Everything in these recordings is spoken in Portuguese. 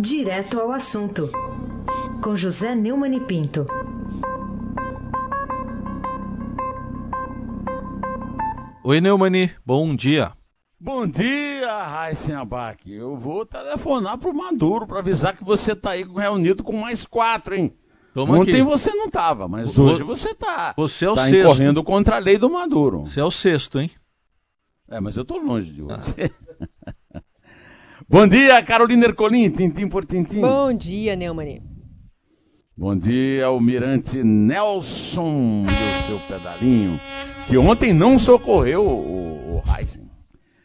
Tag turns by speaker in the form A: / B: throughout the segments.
A: Direto ao assunto, com José Neumann e Pinto.
B: Oi, Neumani, bom dia.
C: Bom dia, Raíssen Abac. Eu vou telefonar pro Maduro para avisar que você tá aí reunido com mais quatro, hein?
B: Toma
C: Ontem
B: aqui.
C: você não tava, mas hoje você tá.
B: Você é o
C: tá
B: sexto.
C: correndo contra a lei do Maduro.
B: Você é o sexto, hein?
C: É, mas eu tô longe de você. Bom dia, Carolina Ercolim, tintim por tintim.
D: Bom dia, Neumani.
C: Bom dia, Almirante Nelson e o seu pedalinho, que ontem não socorreu o, o Heisen.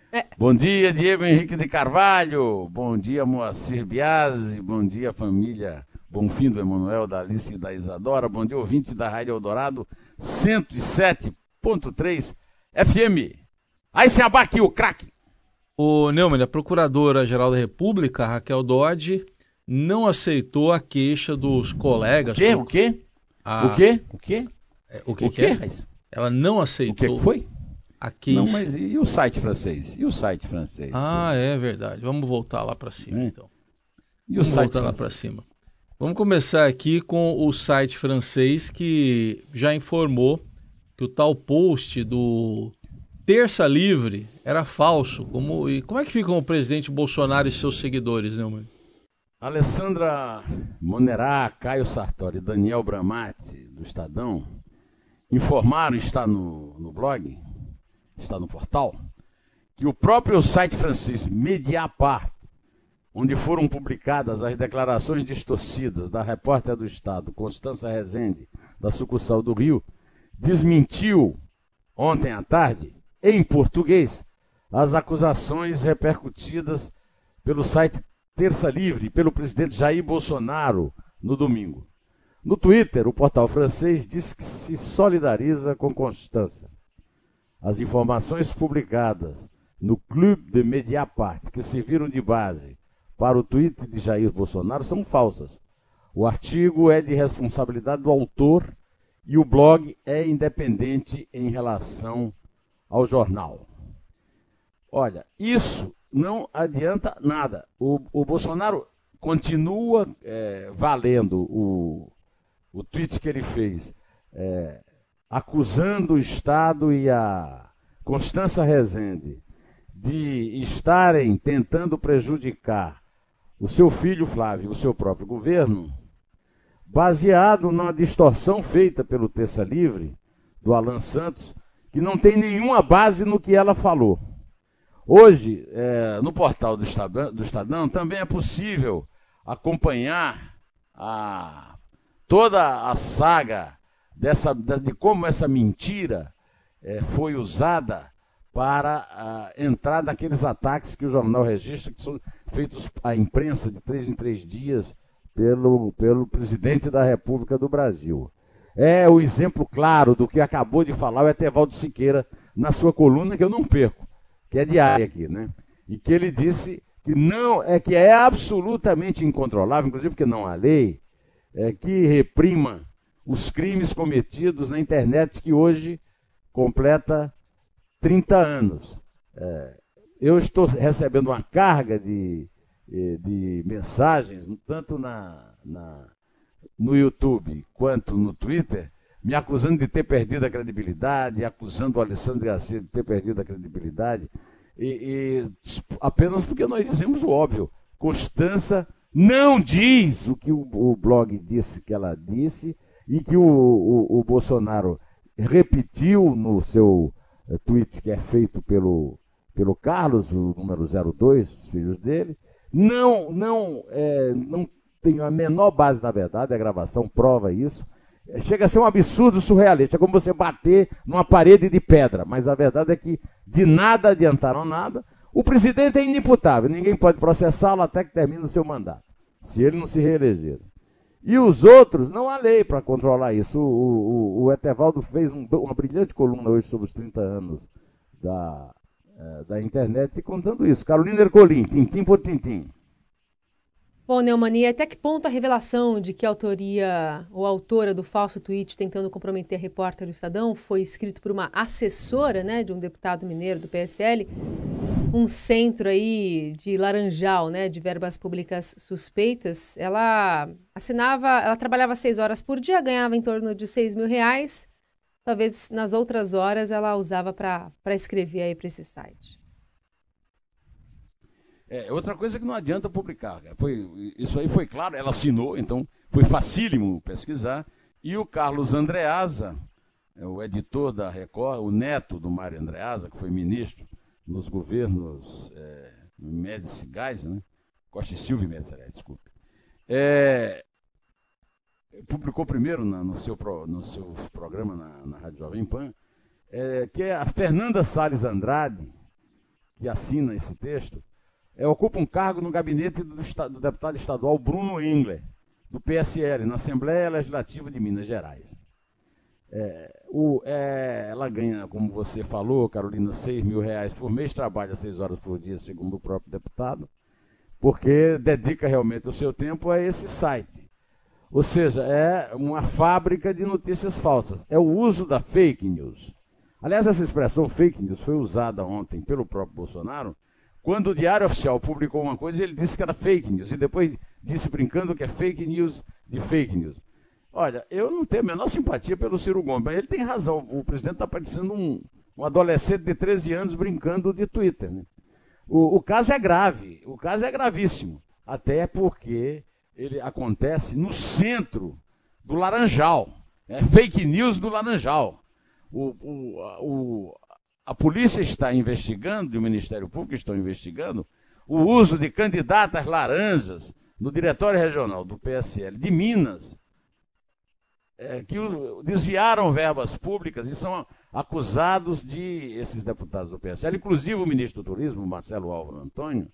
D: É.
C: Bom dia, Diego Henrique de Carvalho. Bom dia, Moacir Biasi. Bom dia, família Bonfim do Emanuel, da Alice e da Isadora. Bom dia, ouvinte da Rádio Eldorado 107.3 FM. Heisen Abac, o craque.
B: O Neumann, a Procuradora-Geral da República, Raquel Dodge, não aceitou a queixa dos colegas.
C: O quê? O quê?
B: A-
C: O quê? O quê?
B: É, O que,
C: O
B: que é? Ela não
C: O
B: aceitou
C: que que foi?
B: a queixa.
C: Não, mas e o site francês? E o site francês?
B: Ah, é verdade. Vamos voltar lá para cima,
C: É.
B: então.
C: e o
B: Vamos
C: site
B: voltar lá para
C: francês?
B: cima. Vamos começar aqui com o site francês que já informou que o tal post do Terça Livre era falso. Como, e como é que ficam o presidente Bolsonaro e seus seguidores, Neumann?
C: Alessandra Monerá, Caio Sartori Daniel Bramati, do Estadão, informaram, está no, no blog, está no portal, que o próprio site francês Mediapart, onde foram publicadas as declarações distorcidas da repórter do Estado, Constança Rezende, da sucursal do Rio, desmentiu ontem à tarde, em português, as acusações repercutidas pelo site Terça Livre pelo presidente Jair Bolsonaro no domingo. No Twitter, o portal francês diz que se solidariza com Constança. As informações publicadas no Clube de Mediapart, que serviram de base para o tweet de Jair Bolsonaro, são falsas. O artigo é de responsabilidade do autor e o blog é independente em relação ao jornal. Olha, isso não adianta nada. O, o Bolsonaro continua é, valendo o, o tweet que ele fez, é, acusando o Estado e a Constança Rezende de estarem tentando prejudicar o seu filho Flávio, o seu próprio governo, baseado na distorção feita pelo Terça Livre, do Alan Santos, que não tem nenhuma base no que ela falou. Hoje, eh, no portal do Estadão, do Estadão, também é possível acompanhar a- toda a saga dessa, de como essa mentira eh, foi usada para ah, entrar naqueles ataques que o jornal registra, que são feitos à imprensa de três em três dias pelo, pelo presidente da República do Brasil. É o exemplo claro do que acabou de falar o Etevaldo Siqueira na sua coluna, que eu não perco que é diária aqui, né? E que ele disse que não é que é absolutamente incontrolável, inclusive porque não há lei, é, que reprima os crimes cometidos na internet que hoje completa 30 anos. É, eu estou recebendo uma carga de, eh, de mensagens, tanto na, na- no YouTube quanto no Twitter, me acusando de ter perdido a credibilidade, acusando o Alessandro Garcia de ter perdido a credibilidade, e, e apenas porque nós dizemos o óbvio. Constança não diz o que o, o blog disse que ela disse e que o, o- o Bolsonaro repetiu no seu eh, tweet que é feito pelo, pelo Carlos, o número 02, os filhos dele. Não, não, eh, não tem a menor base na verdade, a gravação prova isso. Eh, Chega a ser um absurdo surrealista, é como você bater numa parede de pedra, mas a verdade é que de nada adiantaram nada. O presidente é inimputável, ninguém pode processá-lo até que termine o seu mandato, se ele não se reeleger. E os outros, não há lei para controlar isso. O, o, o, Etevaldo fez um- uma brilhante coluna hoje sobre os 30 anos da, eh, da internet contando isso. Carolina Ercolim, tintim por tintim.
D: Bom, Neumani, até que ponto a revelação de que a autoria ou autora do falso tweet tentando comprometer a repórter do Estadão foi escrito por uma assessora né, de um deputado mineiro do PSL um centro aí de laranjal, né, de verbas públicas suspeitas. Ela assinava, ela trabalhava seis horas por dia, ganhava em torno de seis mil reais. Talvez nas outras horas ela usava para escrever aí para esse site.
C: É, outra coisa que não adianta publicar. Foi, isso aí foi claro, ela assinou, então foi facílimo pesquisar. E o Carlos Andreasa, é o editor da Record, o neto do Mário Andreasa, que foi ministro nos governos é, Médici Gás, né? Costa e Silva Médici, desculpe. É, publicou primeiro na, no, seu, no seu programa na, na Rádio Jovem Pan, é, que é a Fernanda Salles Andrade, que assina esse texto, é, ocupa um cargo no gabinete do, do, deputado estadual Bruno Engler, do PSL, na Assembleia Legislativa de Minas Gerais. É, o, é, ela ganha, como você falou, Carolina, 6 mil reais por mês, trabalha 6 horas por dia, segundo o próprio deputado, porque dedica realmente o seu tempo a esse site. Ou seja, é uma fábrica de notícias falsas. É o uso da fake news. Aliás, essa expressão fake news foi usada ontem pelo próprio Bolsonaro, quando o Diário Oficial publicou uma coisa, ele disse que era fake news, e depois disse brincando que é fake news de fake news. Olha, eu não tenho a menor simpatia pelo Ciro Gomes, mas ele tem razão. O presidente está parecendo um, um, adolescente de 13 anos brincando de Twitter. Né? O, o, caso é grave, o caso é gravíssimo. Até porque ele acontece no centro do Laranjal. É fake news do Laranjal. O, o, o, a polícia está investigando, e o Ministério Público está investigando, o uso de candidatas laranjas no Diretório Regional do PSL de Minas é, que desviaram verbas públicas e são acusados de, esses deputados do PSL, inclusive o ministro do Turismo, Marcelo Álvaro Antônio,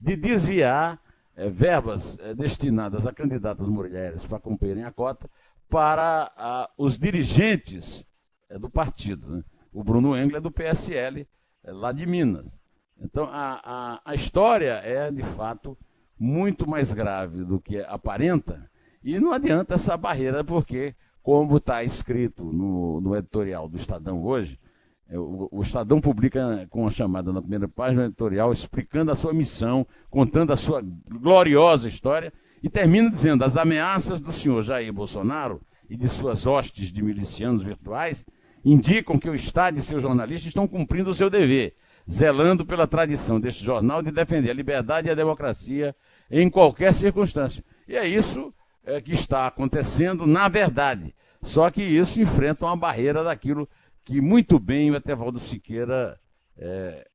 C: de desviar é, verbas é, destinadas a candidatas mulheres para cumprirem a cota para a, os dirigentes é, do partido. Né? O Bruno Engler é do PSL, é, lá de Minas. Então, a, a, a história é, de fato, muito mais grave do que aparenta, e não adianta essa barreira, porque como está escrito no, no, editorial do Estadão hoje, é, o, Estadão publica com a chamada na primeira página editorial, explicando a sua missão, contando a sua gloriosa história, e termina dizendo: as ameaças do senhor Jair Bolsonaro e de suas hostes de milicianos virtuais indicam que o Estado e seus jornalistas estão cumprindo o seu dever, zelando pela tradição deste jornal de defender a liberdade e a democracia em qualquer circunstância. E é isso é, que está acontecendo na verdade. Só que isso enfrenta uma barreira daquilo que muito bem o Etevaldo Siqueira é,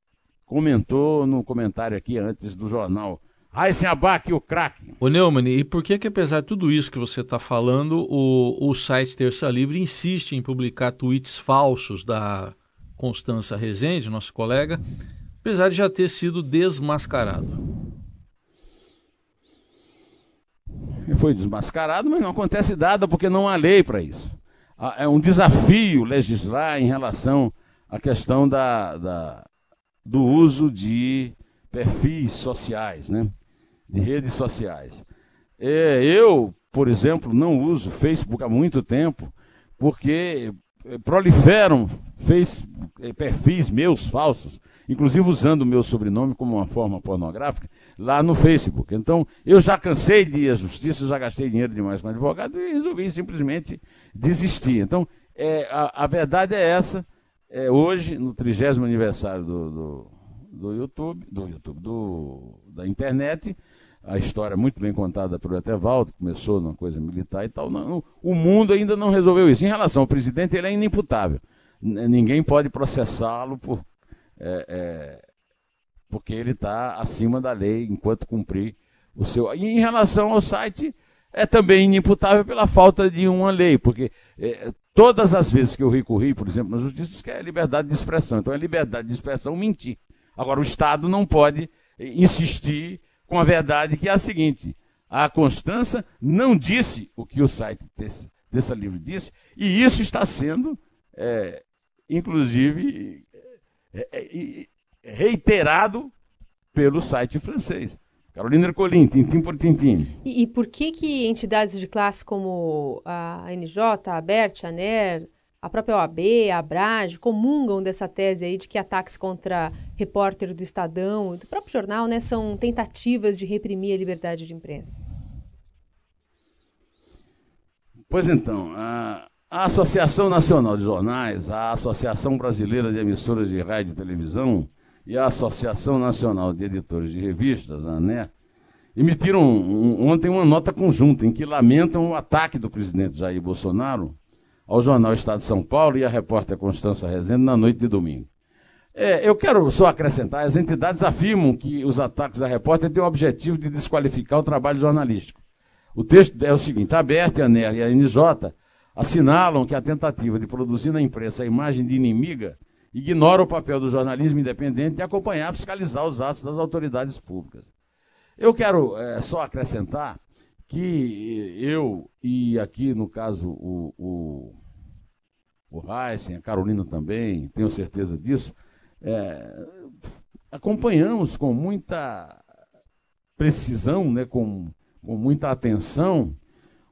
C: comentou no comentário aqui antes do jornal. Raíssen Abac, o craque.
B: Ô Neumann, e por que que apesar de tudo isso que você está falando, o, o site Terça Livre insiste em publicar tweets falsos da Constança Rezende, nosso colega, apesar de já ter sido desmascarado?
C: foi desmascarado, mas não acontece nada porque não há lei para isso. É um desafio legislar em relação à questão da, da, do uso de perfis sociais, né? De redes sociais. É, eu, por exemplo, não uso Facebook há muito tempo, porque proliferam Facebook, eh, perfis meus falsos inclusive usando o meu sobrenome como uma forma pornográfica, lá no Facebook. Então, eu já cansei de ir à justiça, já gastei dinheiro demais com advogado e resolvi simplesmente desistir. Então, é, a, a, verdade é essa. É, hoje, no trigésimo aniversário do, do, do, YouTube, do YouTube, do, da internet, a história muito bem contada pelo Etevaldo, começou numa coisa militar e tal. Não, o mundo ainda não resolveu isso. Em relação ao presidente, ele é inimputável. Ninguém pode processá-lo por é, é, porque ele está acima da lei enquanto cumprir o seu. E em relação ao site, é também inimputável pela falta de uma lei, porque é, todas as vezes que eu recorri, por exemplo, na justiça, diz que é liberdade de expressão. Então é liberdade de expressão mentir. Agora, o Estado não pode insistir com a verdade que é a seguinte: a Constança não disse o que o site desse livro disse, e isso está sendo, é, inclusive, é, é, reiterado pelo site francês. Carolina Ercolim, tintim por tintim.
D: E, e, por que que entidades de classe como a NJ, a ABERT, a NER, a própria OAB, a Abrage, comungam dessa tese aí de que ataques contra repórter do Estadão e do próprio jornal né, são tentativas de reprimir a liberdade de imprensa.
C: Pois então, a, a Associação Nacional de Jornais, a Associação Brasileira de Emissoras de Rádio e Televisão e a Associação Nacional de Editores de Revistas, a ANE, emitiram ontem uma nota conjunta em que lamentam o ataque do presidente Jair Bolsonaro ao jornal Estado de São Paulo e à repórter Constança Rezende na noite de domingo. É, eu quero só acrescentar, as entidades afirmam que os ataques à repórter têm o objetivo de desqualificar o trabalho jornalístico. O texto é o seguinte, a ABERT, a NER e a NJ assinalam que a tentativa de produzir na imprensa a imagem de inimiga ignora o papel do jornalismo independente de acompanhar e fiscalizar os atos das autoridades públicas. Eu quero é, só acrescentar que eu, e aqui no caso o, o o Heisen, a Carolina também, tenho certeza disso, é, acompanhamos com muita precisão, né, com, com muita atenção,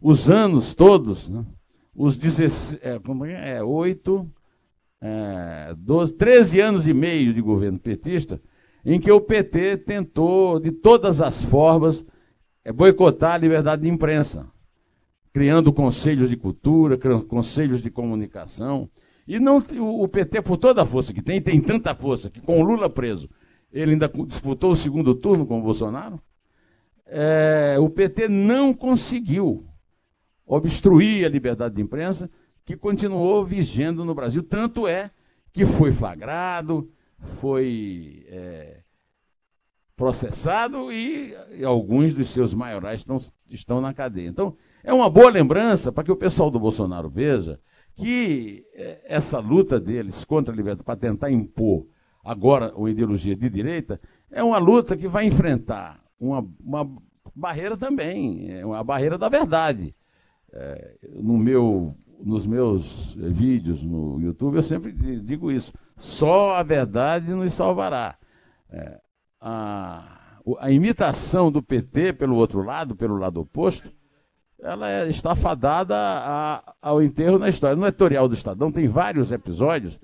C: os anos todos, né, os 16, é, é, é, 8, é, 12, 13 anos e meio de governo petista, em que o PT tentou, de todas as formas, é, boicotar a liberdade de imprensa criando conselhos de cultura, conselhos de comunicação. E não o PT, por toda a força que tem, tem tanta força que com o Lula preso, ele ainda disputou o segundo turno com o Bolsonaro. É, o PT não conseguiu obstruir a liberdade de imprensa, que continuou vigendo no Brasil. Tanto é que foi flagrado, foi é, processado e, e, alguns dos seus maiorais estão, estão na cadeia. Então, é uma boa lembrança para que o pessoal do Bolsonaro veja que é, essa luta deles contra a liberdade, para tentar impor agora uma ideologia de direita, é uma luta que vai enfrentar uma, uma barreira também, é uma barreira da verdade. É, no meu, nos meus vídeos no YouTube eu sempre digo isso: só a verdade nos salvará. É, a, a imitação do PT pelo outro lado, pelo lado oposto, ela é, está fadada a, ao enterro na história. No editorial do Estadão tem vários episódios.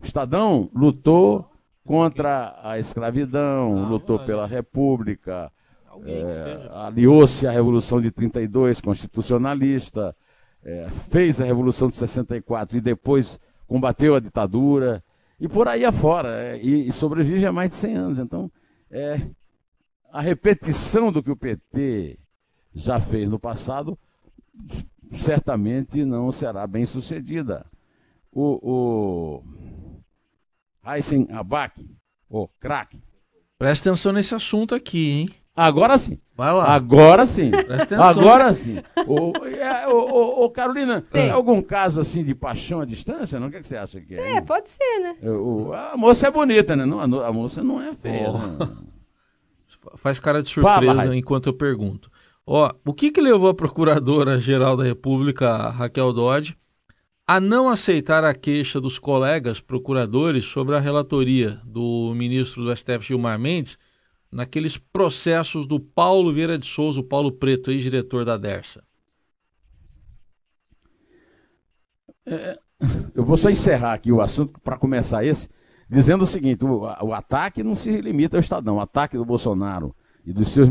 C: O Estadão lutou contra a escravidão, ah, lutou pela República, é, aliou-se à Revolução de 32, constitucionalista, é, fez a Revolução de 64 e depois combateu a ditadura, e por aí afora, é, e, e sobrevive há mais de 100 anos. Então, é, a repetição do que o PT já fez no passado, certamente não será bem sucedida. O, o Heisen Abac, o craque.
B: Presta atenção nesse assunto aqui, hein?
C: Agora sim.
B: Vai lá.
C: Agora sim. Presta atenção. Agora sim. O, é, o, o, Carolina, tem algum caso assim de paixão à distância? Não? O que, é que você acha que
D: é? É, pode ser, né?
C: O, a moça é bonita, né? Não, a, moça não é feia. Oh. Né?
B: Faz cara de surpresa Fala, enquanto eu pergunto. Ó, o que, que levou a Procuradora-Geral da República, Raquel Dodge, a não aceitar a queixa dos colegas procuradores sobre a relatoria do ministro do STF Gilmar Mendes naqueles processos do Paulo Vieira de Souza, o Paulo Preto, ex-diretor da DERSA?
C: É, eu vou só encerrar aqui o assunto para começar esse, dizendo o seguinte: o, o, ataque não se limita ao Estadão, o ataque do Bolsonaro e dos seus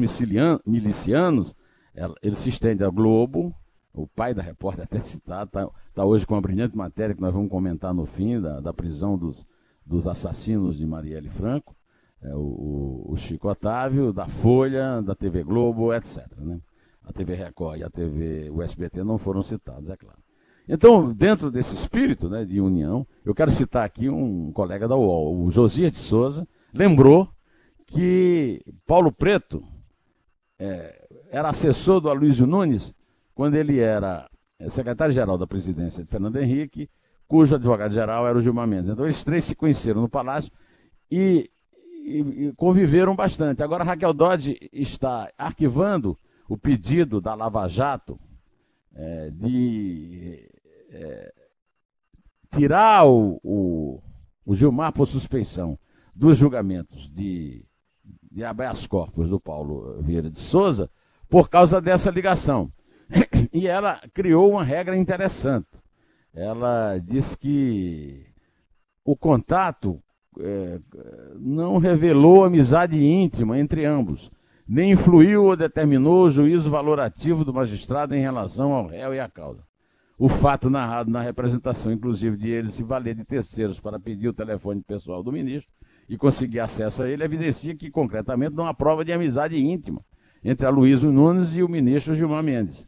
C: milicianos ela, ele se estende a Globo, o pai da repórter até citado, está tá hoje com uma brilhante matéria que nós vamos comentar no fim, da, da prisão dos, dos assassinos de Marielle Franco, é, o, o, Chico Otávio, da Folha, da TV Globo, etc. Né? A TV Record e a TV, o SBT não foram citados, é claro. Então, dentro desse espírito né, de união, eu quero citar aqui um colega da UOL, o Josias de Souza, lembrou que Paulo Preto, é, era assessor do Aloysio Nunes quando ele era eh, secretário-geral da presidência de Fernando Henrique, cujo advogado-geral era o Gilmar Mendes. Então, eles três se conheceram no Palácio e, e, e conviveram bastante. Agora, Raquel Dodge está arquivando o pedido da Lava Jato é, de é, tirar o, o, o, Gilmar por suspeição dos julgamentos de, de habeas corpus do Paulo Vieira de Souza por causa dessa ligação. E ela criou uma regra interessante. ela diz que o contato é, não revelou amizade íntima entre ambos, nem influiu ou determinou o juízo valorativo do magistrado em relação ao réu e à causa. O fato narrado na representação, inclusive, de ele se valer de terceiros para pedir o telefone pessoal do ministro e conseguir acesso a ele, evidencia que, concretamente, não há prova de amizade íntima entre a Luísa Nunes e o ministro Gilmar Mendes.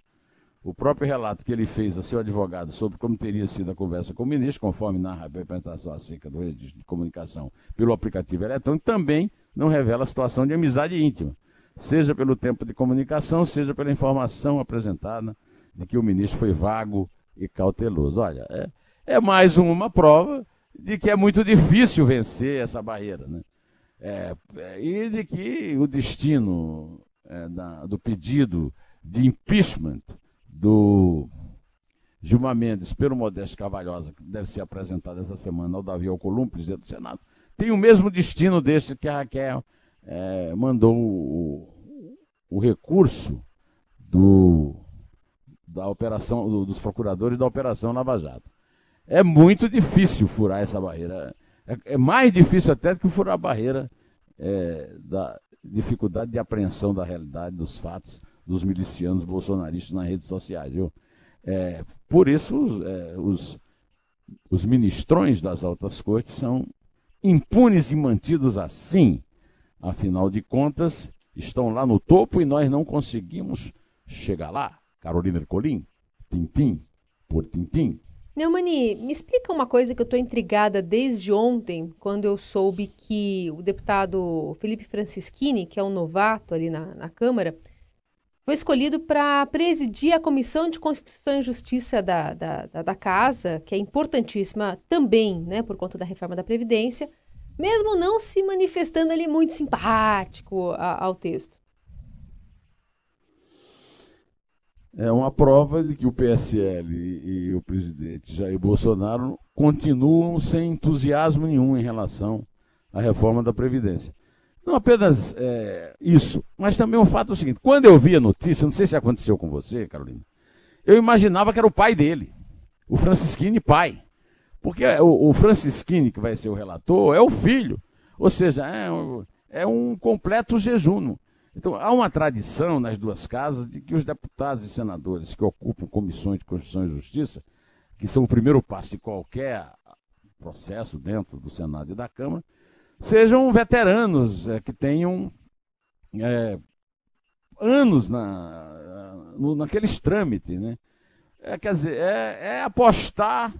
C: O próprio relato que ele fez a seu advogado sobre como teria sido a conversa com o ministro, conforme narra a representação acerca do registro de comunicação pelo aplicativo eletrônico, também não revela a situação de amizade íntima, seja pelo tempo de comunicação, seja pela informação apresentada de que o ministro foi vago e cauteloso. Olha, é, é mais uma prova de que é muito difícil vencer essa barreira. Né? É, é, e de que o destino é, da, do pedido de impeachment do Gilmar Mendes pelo Modesto Cavalhosa, que deve ser apresentado essa semana ao Davi Alcolumbre, presidente do Senado, tem o mesmo destino desse que a Raquel é, mandou o, o, recurso do, da operação do, dos procuradores da Operação Lava Jato. É muito difícil furar essa barreira. É, é mais difícil até do que furar a barreira é, da dificuldade de apreensão da realidade dos fatos dos milicianos bolsonaristas nas redes sociais. Viu? É, por isso, é, os, os ministrões das altas cortes são impunes e mantidos assim. Afinal de contas, estão lá no topo e nós não conseguimos chegar lá. Carolina Ercolim, tintim por tintim.
D: Neumani, me explica uma coisa que eu estou intrigada desde ontem, quando eu soube que o deputado Felipe Francischini, que é um novato ali na, na Câmara, foi escolhido para presidir a Comissão de Constituição e Justiça da, da, da, da, Casa, que é importantíssima também, né, por conta da reforma da Previdência, mesmo não se manifestando ali muito simpático a, ao texto.
C: É uma prova de que o PSL e, e o presidente Jair Bolsonaro continuam sem entusiasmo nenhum em relação à reforma da Previdência. Não apenas é, isso, mas também o fato é o seguinte: quando eu vi a notícia, não sei se aconteceu com você, Carolina, eu imaginava que era o pai dele, o Francisquini pai. Porque o, o Francisquini, que vai ser o relator, é o filho. Ou seja, é, é um completo jejum. Então, há uma tradição nas duas casas de que os deputados e senadores que ocupam comissões de Constituição e Justiça, que são o primeiro passo de qualquer processo dentro do Senado e da Câmara, sejam veteranos é, que tenham é, anos na, no, naqueles trâmites. Né? É, quer dizer, é, é, apostar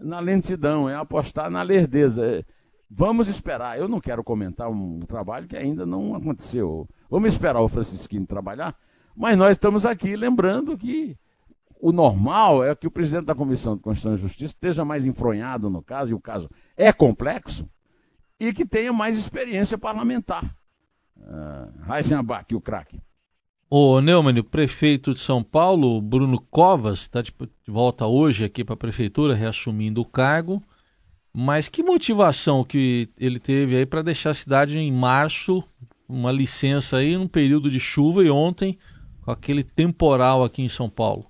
C: na lentidão, é apostar na lerdeza. É, vamos esperar. Eu não quero comentar um trabalho que ainda não aconteceu. Vamos esperar o Francisquinho trabalhar, mas nós estamos aqui lembrando que o normal é que o presidente da Comissão de Constituição e Justiça esteja mais enfronhado no caso, e o caso é complexo, e que tenha mais experiência parlamentar. Uh, Heisenbach, o craque.
B: O Neumann, o prefeito de São Paulo, Bruno Covas, está de volta hoje aqui para a prefeitura, reassumindo o cargo. Mas que motivação que ele teve aí para deixar a cidade em março, uma licença aí num período de chuva e ontem com aquele temporal aqui em São Paulo?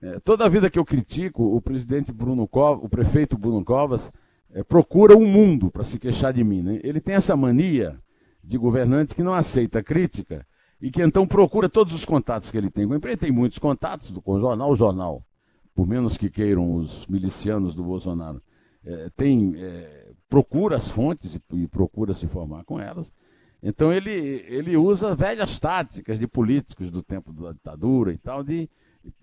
C: É, toda a vida que eu critico, o presidente Bruno Covas, o prefeito Bruno Covas, é, procura um mundo para se queixar de mim. Né? Ele tem essa mania de governante que não aceita crítica e que então procura todos os contatos que ele tem com a empresa. Tem muitos contatos com o jornal, o jornal, por menos que queiram os milicianos do Bolsonaro, é, tem, é, procura as fontes e, e, procura se informar com elas. Então ele, ele usa velhas táticas de políticos do tempo da ditadura e tal, de,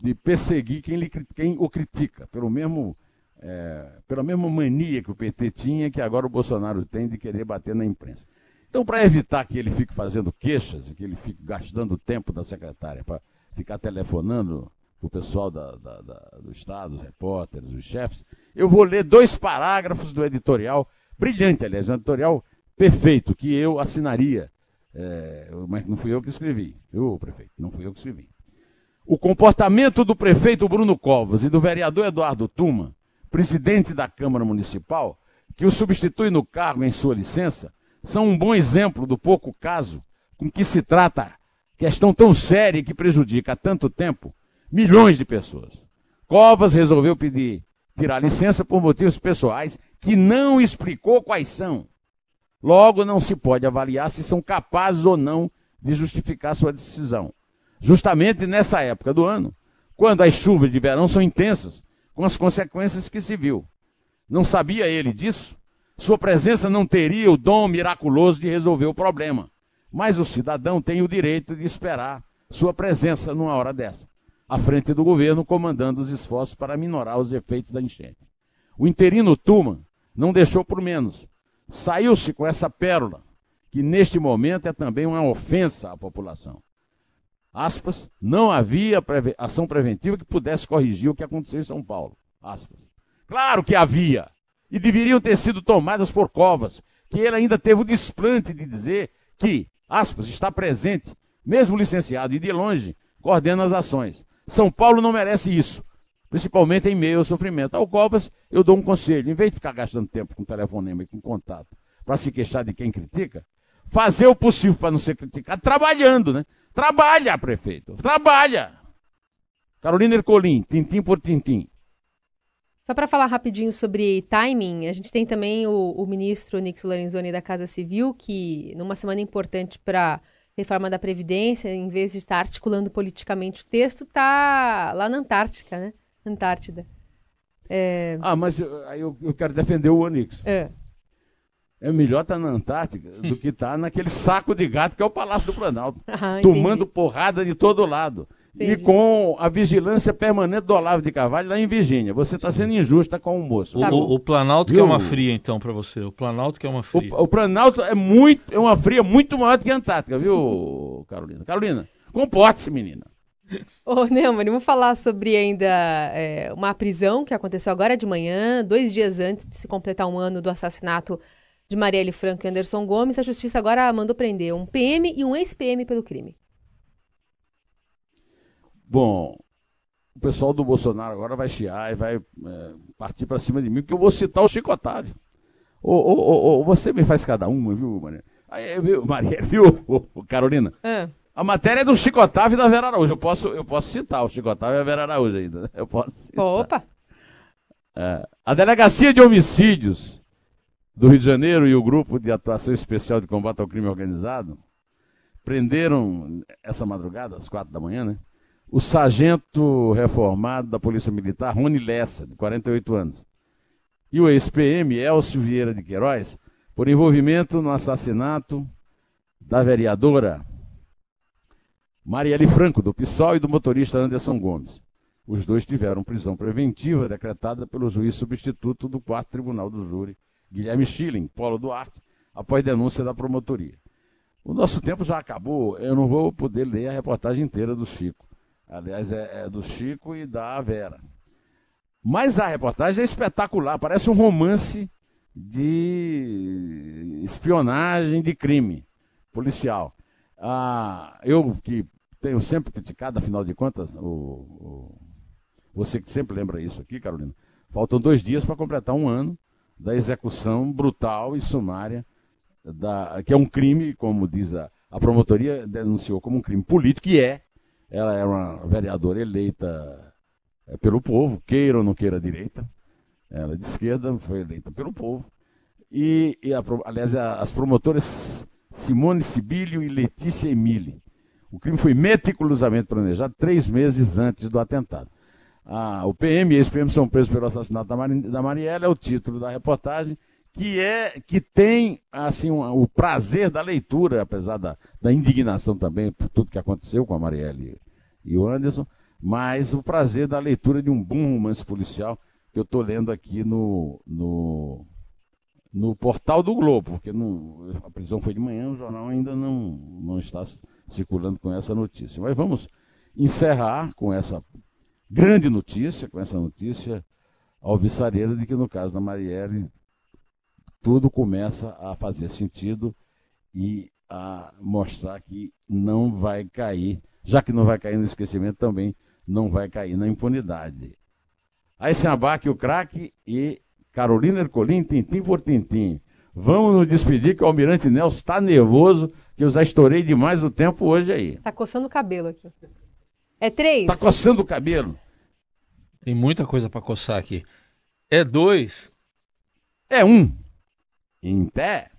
C: de perseguir quem, lhe, quem o critica, pelo mesmo é, pela mesma mania que o PT tinha, que agora o Bolsonaro tem de querer bater na imprensa. Então, para evitar que ele fique fazendo queixas e que ele fique gastando o tempo da secretária para ficar telefonando o pessoal da, da, da, do Estado, os repórteres, os chefes, eu vou ler dois parágrafos do editorial, brilhante, aliás, um editorial perfeito, que eu assinaria, é, mas não fui eu que escrevi, eu, prefeito, não fui eu que escrevi. O comportamento do prefeito Bruno Covas e do vereador Eduardo Tuma presidente da Câmara Municipal, que o substitui no cargo em sua licença, são um bom exemplo do pouco caso com que se trata questão tão séria que prejudica há tanto tempo milhões de pessoas. Covas resolveu pedir tirar licença por motivos pessoais que não explicou quais são. Logo, não se pode avaliar se são capazes ou não de justificar sua decisão. Justamente nessa época do ano, quando as chuvas de verão são intensas, com as consequências que se viu. Não sabia ele disso? Sua presença não teria o dom miraculoso de resolver o problema. Mas o cidadão tem o direito de esperar sua presença numa hora dessa, à frente do governo, comandando os esforços para minorar os efeitos da enchente. O interino Tuman não deixou por menos. Saiu-se com essa pérola, que neste momento é também uma ofensa à população. Aspas, não havia ação preventiva que pudesse corrigir o que aconteceu em São Paulo. Aspas. Claro que havia. E deveriam ter sido tomadas por covas, que ele ainda teve o desplante de dizer que, aspas, está presente, mesmo licenciado e de longe, coordena as ações. São Paulo não merece isso, principalmente em meio ao sofrimento. Ao Covas, eu dou um conselho, em vez de ficar gastando tempo com telefonema e com contato para se queixar de quem critica, fazer o possível para não ser criticado, trabalhando, né? Trabalha, prefeito, trabalha. Carolina Ercolim, tintim por tintim.
D: Só para falar rapidinho sobre timing, a gente tem também o, o ministro Nix Lorenzoni da Casa Civil, que numa semana importante para reforma da Previdência, em vez de estar articulando politicamente o texto, está lá na Antártica, né? Antártida.
C: É... Ah, mas eu, eu, eu, quero defender o Onix. É. É melhor estar tá na Antártica do que estar tá naquele saco de gato que é o Palácio do Planalto. Ah, tomando porrada de todo lado. Entendi. E com a vigilância permanente do Olavo de Carvalho lá em Virgínia. Você está sendo injusta com o moço.
B: O,
C: tá
B: o, o Planalto Viu? que é uma fria, então, para você. O Planalto que é uma fria.
C: O, o, Planalto é, muito, é uma fria muito maior do que a Antártica, viu, Carolina? Carolina, comporte-se, menina.
D: Ô, Neumann, vamos falar sobre ainda é, uma prisão que aconteceu agora de manhã, dois dias antes de se completar um ano do assassinato de Marielle Franco e Anderson Gomes. A justiça agora mandou prender um PM e um ex-PM pelo crime.
C: Bom, o pessoal do Bolsonaro agora vai chiar e vai é, partir para cima de mim, porque eu vou citar o Chico Otávio. Ô, ô, ô, você me faz cada uma, viu, Maria? Aí, viu, Maria, viu, ô, Carolina? É. A matéria é do Chico Otávio e da Vera Araújo. Eu posso, eu posso citar o Chico Otávio e a Vera Araújo ainda. Né? Eu posso citar.
D: Opa!
C: É, a Delegacia de Homicídios do Rio de Janeiro e o Grupo de Atuação Especial de Combate ao Crime Organizado prenderam essa madrugada, às quatro da manhã, né? o sargento reformado da Polícia Militar, Rony Lessa, de 48 anos, e o ex-PM, Elcio Vieira de Queiroz, por envolvimento no assassinato da vereadora Marielle Franco, do PSOL, e do motorista Anderson Gomes. Os dois tiveram prisão preventiva decretada pelo juiz substituto do 4 Tribunal do Júri, Guilherme Schilling, Paulo Duarte, após denúncia da promotoria. O nosso tempo já acabou, eu não vou poder ler a reportagem inteira do Chico. Aliás, é, é do Chico e da Vera. Mas a reportagem é espetacular, parece um romance de espionagem de crime policial. Ah, eu que tenho sempre criticado, afinal de contas, o, o, você que sempre lembra isso aqui, Carolina, faltam dois dias para completar um ano da execução brutal e sumária, da, que é um crime, como diz a, a promotoria, denunciou como um crime político, que é, ela é uma vereadora eleita é, pelo povo, queira ou não queira a direita. Ela é de esquerda, foi eleita pelo povo. E, e a, aliás, a, as promotoras Simone Sibilio e Letícia Emile. O crime foi meticulosamente planejado três meses antes do atentado. Ah, o PM e ex-PM são presos pelo assassinato da, Mari, da Marielle, é o título da reportagem, que é que tem assim um, o prazer da leitura, apesar da, da indignação também por tudo que aconteceu com a Marielle e o Anderson, mas o prazer da leitura de um bom romance policial que eu estou lendo aqui no, no, no portal do Globo, porque não, a prisão foi de manhã, o jornal ainda não, não está circulando com essa notícia. Mas vamos encerrar com essa grande notícia, com essa notícia alvissareira de que no caso da Marielle tudo começa a fazer sentido e a mostrar que não vai cair, já que não vai cair no esquecimento, também não vai cair na impunidade. Aí se abaque o craque e Carolina Ercolim, tintim por tintim. Vamos nos despedir que o Almirante Nelson está nervoso, que eu já estourei demais o tempo hoje aí.
D: Está coçando o cabelo aqui. É três?
C: Tá coçando o cabelo.
B: Tem muita coisa para coçar aqui. É dois.
C: É um. Em pé.